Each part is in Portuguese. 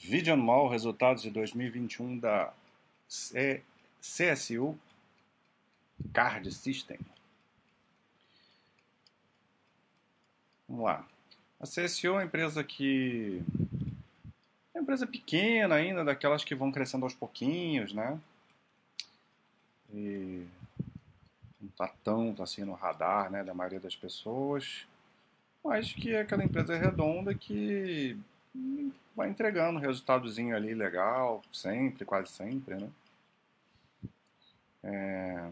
Vision Mall, resultados de 2021 da CSU Card System. Vamos lá. A CSU é uma empresa que. É uma empresa pequena ainda, daquelas que vão crescendo aos pouquinhos, né? E não está tanto assim no radar né, da maioria das pessoas, mas que é aquela empresa redonda que vai entregando um resultadozinho ali legal, sempre, quase sempre, né? É...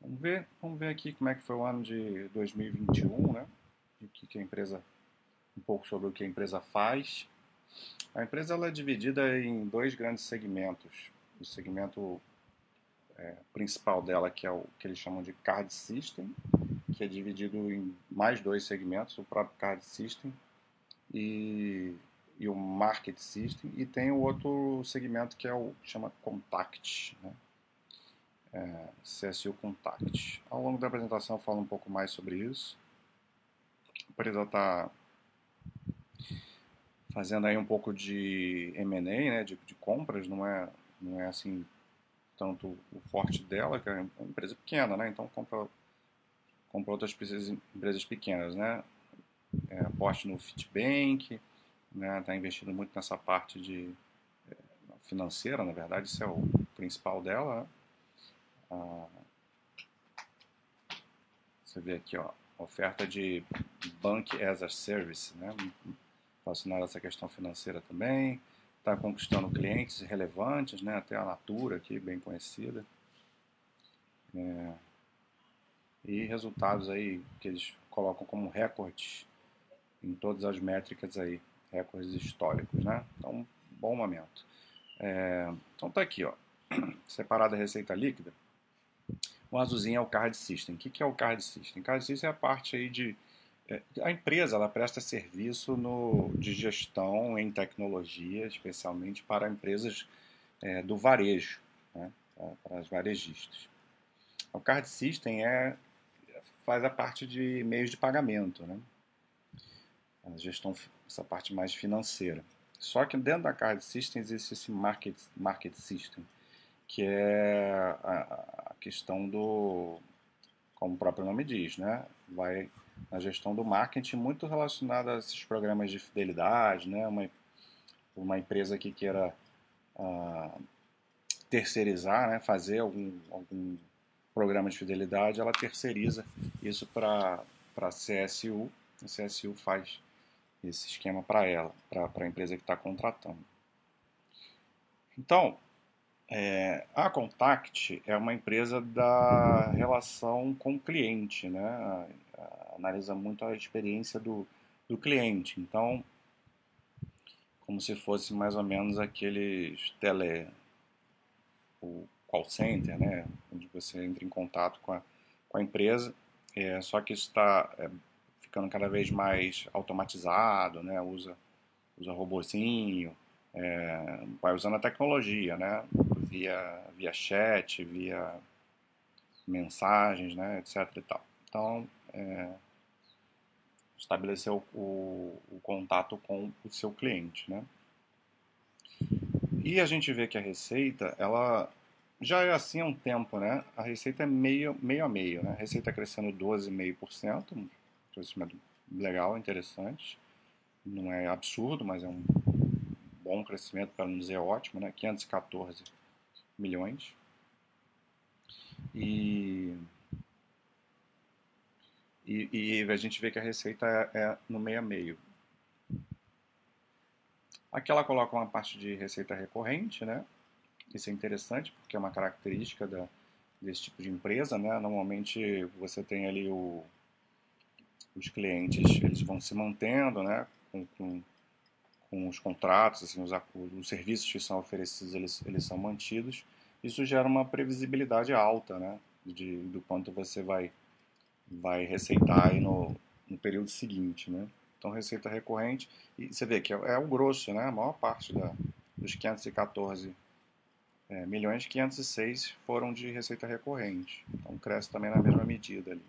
Vamos ver, vamos ver aqui como é que foi o ano de 2021, né? O que, que a empresa, um pouco sobre o que a empresa faz. A empresa ela é dividida em dois grandes segmentos. O segmento é, principal dela, que é o que eles chamam de Card System, que é dividido em mais dois segmentos, o próprio Card System e, e o Market System, e tem o outro segmento que é o que chama Contact, né? é, CSU Contact. Ao longo da apresentação eu falo um pouco mais sobre isso. A empresa está fazendo aí um pouco de M&A, né, de, de compras, não é, não é assim tanto o forte dela, que é uma empresa pequena, né? Então compra, compra outras empresas pequenas, né? É, aposte no Fitbank, né? Está investindo muito nessa parte de é, financeira, na verdade, isso é o principal dela. Né? Ah, você vê aqui, ó, oferta de Bank as a Service, né? Relacionada a essa questão financeira também está conquistando clientes relevantes, né? até a Natura aqui, bem conhecida. É, e resultados aí que eles colocam como recordes em todas as métricas aí, recordes históricos, né? Então, bom momento. É, então tá aqui, ó, separada a receita líquida. O azulzinho é o Card System. O que, que é o Card System? Card System é a parte aí de é, a empresa ela presta serviço no, de gestão em tecnologia, especialmente para empresas é, do varejo, né, para as varejistas. O Card System é, faz a parte de meios de pagamento, né, gestão, essa parte mais financeira. Só que dentro da Card System existe esse Market, market System, que é a, a questão do, como o próprio nome diz, né, vai na gestão do marketing muito relacionada a esses programas de fidelidade, né? Uma, uma empresa que queira uh, terceirizar, né? fazer algum, algum programa de fidelidade, ela terceiriza isso para a CSU. A CSU faz esse esquema para ela, para a empresa que está contratando. Então, é, a Contact é uma empresa da relação com o cliente, né? analisa muito a experiência do, do cliente. Então, como se fosse mais ou menos aqueles tele o call center, né, onde você entra em contato com a, com a empresa, é, só que isso está é, ficando cada vez mais automatizado, né, usa usa robozinho, é, vai usando a tecnologia, né, via via chat, via mensagens, né, etc. E tal. Então, é, o, o, o, contato com o seu cliente, né? E a gente vê que a receita, ela já é assim há um tempo, né? A receita é meio, meio a meio, né? A receita crescendo 12,5%, um crescimento legal, interessante. Não é absurdo, mas é um bom crescimento, para não dizer ótimo, né? 514 milhões. E e, e, a gente vê que a receita é, é, no meio a meio. Aqui ela coloca uma parte de receita recorrente, né? Isso é interessante porque é uma característica da, desse tipo de empresa, né? Normalmente você tem ali o, os clientes, eles vão se mantendo, né? Com, com, com os contratos, assim, os, os, serviços que são oferecidos, eles, eles são mantidos. Isso gera uma previsibilidade alta, né? De, do quanto você vai vai receitar aí no, no período seguinte, né? Então, receita recorrente, e você vê que é, é o grosso, né? A maior parte da, dos 514 é, milhões, 506 foram de receita recorrente. Então, cresce também na mesma medida ali.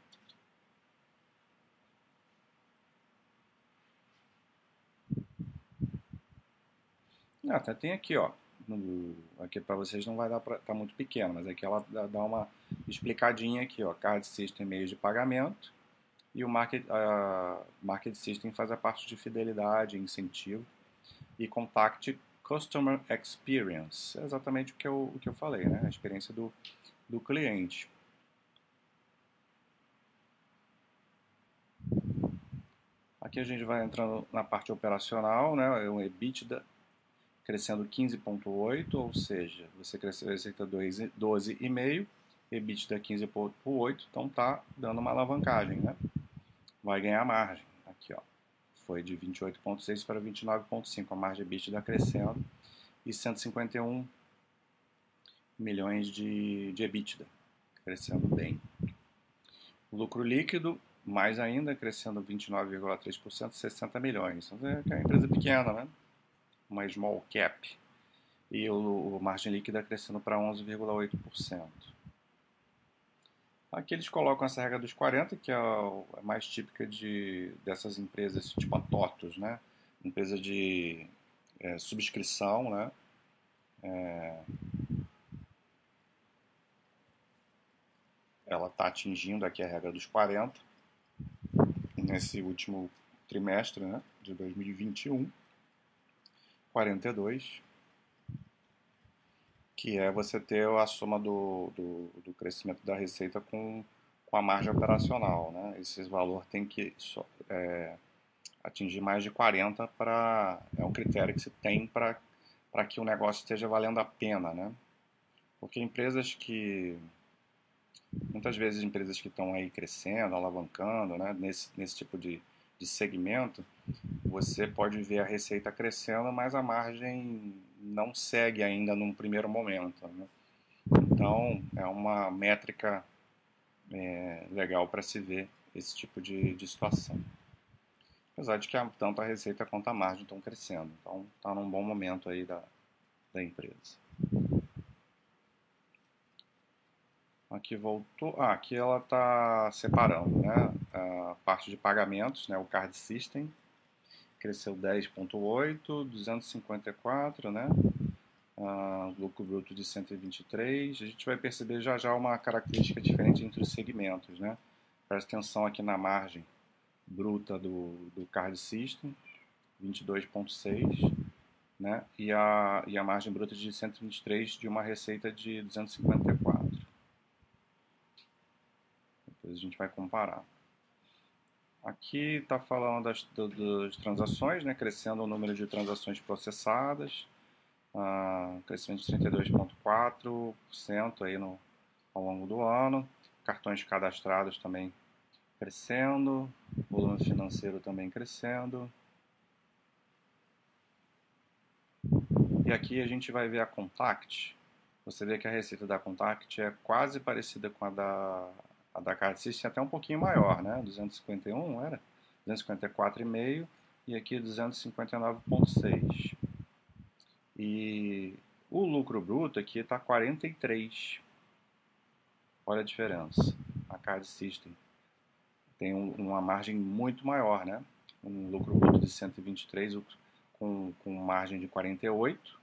Ah, até tem aqui, ó. No, aqui para vocês não vai dar para tá muito pequeno, mas aqui ela dá uma explicadinha aqui, ó. Card System meios de pagamento e o Market, uh, Market System faz a parte de fidelidade, incentivo e Contact Customer Experience. É exatamente o que eu, o que eu falei, né? A experiência do, do cliente. Aqui a gente vai entrando na parte operacional, né? É um EBITDA crescendo 15,8, ou seja, você cresceu a receita 12,5, EBITDA 15,8, então tá dando uma alavancagem, né? Vai ganhar margem, aqui ó, foi de 28,6 para 29,5, a margem EBITDA crescendo e 151 milhões de, de EBITDA, crescendo bem. lucro líquido mais ainda, crescendo 29,3%, 60 milhões. Então, é uma empresa pequena, né? Uma small cap. E o, o margem líquida crescendo para 11,8%. Aqui eles colocam essa regra dos 40, que é a, é mais típica de, dessas empresas, tipo a TOTOS, né? Empresa de é, subscrição, né? É, ela está atingindo aqui a regra dos 40 nesse último trimestre né, de 2021, 42, que é você ter a soma do, do, do crescimento da receita com, com a margem operacional. Né? Esse valor tem que é, atingir mais de 40 para é um critério que se tem para que o negócio esteja valendo a pena, né? Porque empresas que muitas vezes empresas que estão aí crescendo, alavancando, né, nesse, nesse tipo de, de segmento, você pode ver a receita crescendo, mas a margem não segue ainda num primeiro momento. Né? Então, é uma métrica é, legal para se ver esse tipo de, de situação. Apesar de que tanto a receita quanto a margem estão crescendo. Então, está num bom momento aí da, da empresa. Aqui voltou. Ah, aqui ela está separando, né? A parte de pagamentos, né? O card system cresceu 10,8, 254, né? Ah, lucro bruto de 123. A gente vai perceber já já uma característica diferente entre os segmentos, né? Presta atenção aqui na margem bruta do, do card system, 22,6, né? E a, e a margem bruta de 123 de uma receita de 254. A gente vai comparar. Aqui está falando das, das, transações, né, crescendo o número de transações processadas, uh, crescimento de 32,4% aí no, ao longo do ano, cartões cadastrados também crescendo, volume financeiro também crescendo. E aqui a gente vai ver a Contact. Você vê que a receita da Contact é quase parecida com a da a da Card System é até um pouquinho maior, né? 251 era? 254,5 e aqui 259,6. E o lucro bruto aqui está 43. Olha a diferença. A Card System tem um, uma margem muito maior, né? Um lucro bruto de 123 com, com margem de 48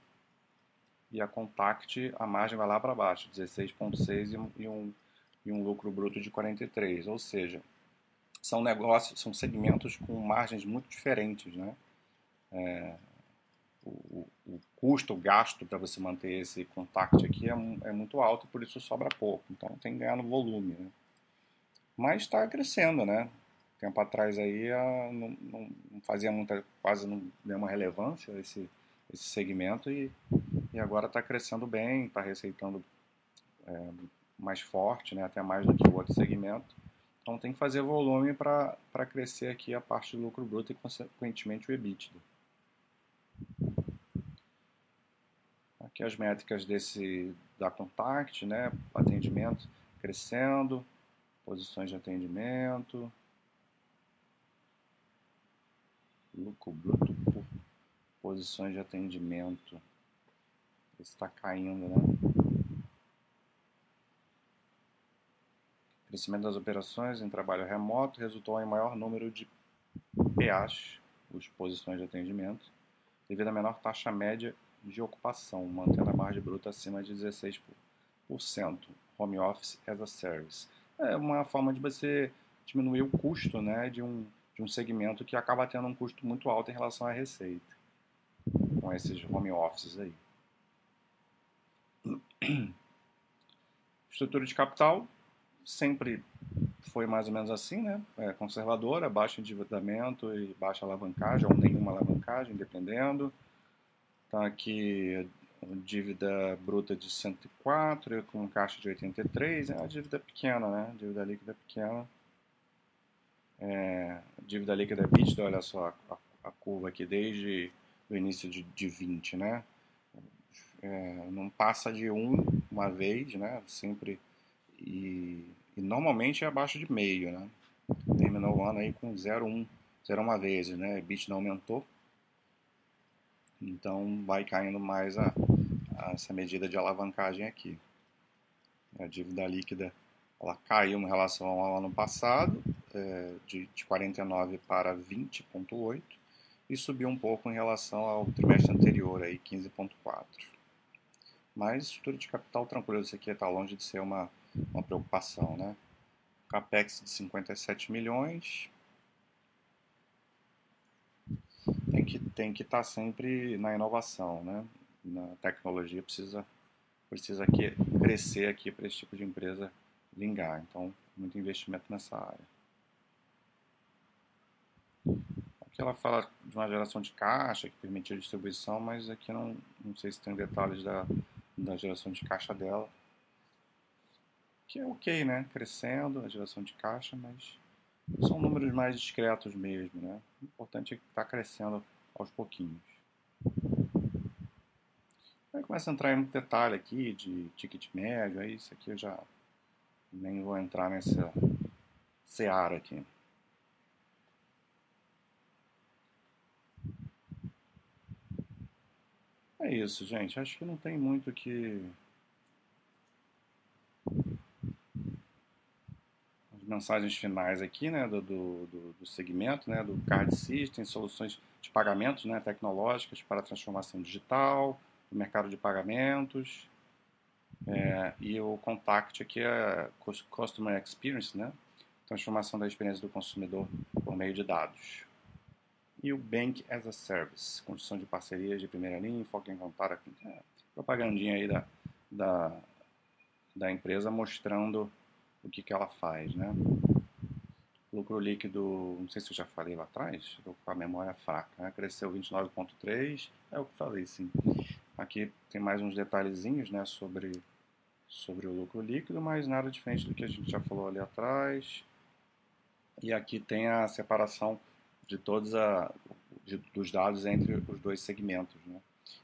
e a Contact a margem vai lá para baixo, 16,6 e um e um lucro bruto de 43, ou seja, são negócios, são segmentos com margens muito diferentes, né? É, o, o, custo, o gasto para você manter esse contact aqui é, é, muito alto, por isso sobra pouco. Então tem que ganhar no volume, né? Mas está crescendo, né? Tempo atrás aí não, não, fazia muita, quase não nenhuma relevância esse, esse segmento e, e agora está crescendo bem, está receitando é, mais forte, né, até mais do que o outro segmento. Então tem que fazer volume para crescer aqui a parte do lucro bruto e consequentemente o EBITDA. Aqui as métricas desse da Contact, né, atendimento crescendo, posições de atendimento, lucro bruto por posições de atendimento. Está caindo, né? Crescimento das operações em trabalho remoto resultou em maior número de PAs, os posições de atendimento, devido à menor taxa média de ocupação, mantendo a margem bruta acima de 16%. Home Office as a Service. É uma forma de você diminuir o custo né, de, um, de um segmento que acaba tendo um custo muito alto em relação à receita, com esses home offices aí. Estrutura de capital sempre foi mais ou menos assim, né? É conservadora, baixo endividamento e baixa alavancagem, ou nenhuma alavancagem, dependendo. Tá aqui dívida bruta de 104, com caixa de 83, é uma dívida pequena, né? Dívida líquida pequena. É, dívida líquida é olha só a, a, curva aqui desde o início de, de 20, né? É, não passa de 1 uma vez, né? Sempre e, e, normalmente é abaixo de meio, né? Terminou o ano aí com 0,1, 0,1 vezes, né? EBITDA aumentou, então vai caindo mais a, a essa medida de alavancagem aqui. A dívida líquida ela caiu em relação ao ano passado, é, de, de 49 para 20,8 e subiu um pouco em relação ao trimestre anterior, aí 15,4. Mas estrutura de capital tranquilo, isso aqui está longe de ser uma, uma preocupação, né? Capex de 57 milhões. Tem que tem que estar tá sempre na inovação, né? Na tecnologia precisa precisa aqui, crescer aqui para esse tipo de empresa vingar. Então, muito investimento nessa área. Aqui ela fala de uma geração de caixa que permitia distribuição, mas aqui não, não sei se tem detalhes da, da geração de caixa dela. Que é ok, né? Crescendo a geração de caixa, mas são números mais discretos mesmo, né? O importante é que está crescendo aos pouquinhos. Aí começa a entrar em muito detalhe aqui de ticket médio, aí isso aqui eu já nem vou entrar nessa seara aqui. É isso, gente. Acho que não tem muito que. Mensagens finais aqui, né, do, do, do segmento, né, do Card System, soluções de pagamentos né, tecnológicas para a transformação digital, do mercado de pagamentos. É, e o Contact aqui é Customer Experience, né? Transformação da experiência do consumidor por meio de dados e o Bank as a Service, construção de parcerias de primeira linha, foco em contar aqui, é, propagandinha aí da, da, da empresa mostrando o que, que ela faz, né? Lucro líquido, não sei se eu já falei lá atrás, estou com a memória fraca, né? cresceu 29,3, é o que falei, sim. Aqui tem mais uns detalhezinhos, né, sobre, sobre o lucro líquido, mas nada diferente do que a gente já falou ali atrás. E aqui tem a separação de todos a, de, dos dados entre os dois segmentos. Né?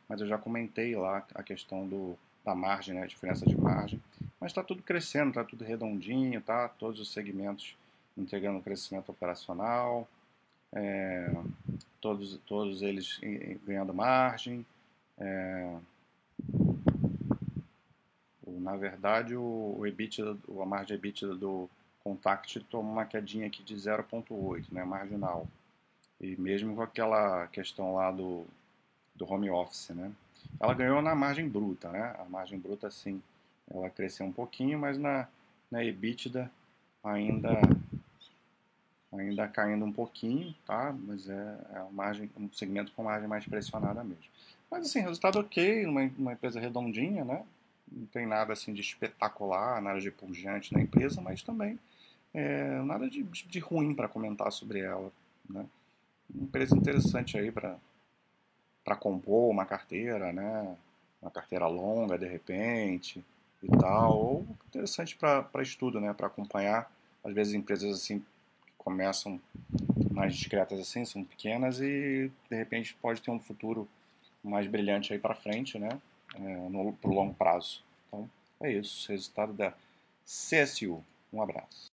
Mas eu já comentei lá a questão do, da margem, né? a diferença de margem. Mas está tudo crescendo, está tudo redondinho, tá? todos os segmentos entregando crescimento operacional, é, todos, todos eles ganhando margem. É, na verdade, o, o EBITDA, a margem EBITDA do Contact tomou uma quedinha aqui de 0,8, né, marginal. E mesmo com aquela questão lá do, do home office, né? Ela ganhou na margem bruta, né? A margem bruta, sim, ela cresceu um pouquinho, mas na, na EBITDA ainda ainda caindo um pouquinho, tá? Mas é, é margem, um segmento com margem mais pressionada mesmo. Mas assim, resultado ok, uma, uma empresa redondinha, né? Não tem nada assim de espetacular, nada de pungente na empresa, mas também é, nada de, de ruim para comentar sobre ela, né? uma empresa interessante aí para para compor uma carteira, né? Uma carteira longa de repente e tal, ou interessante para estudo, né? Para acompanhar às vezes empresas assim começam mais discretas assim, são pequenas e de repente pode ter um futuro mais brilhante aí para frente, né? É, no pro longo prazo. Então é isso, resultado da CSU. Um abraço.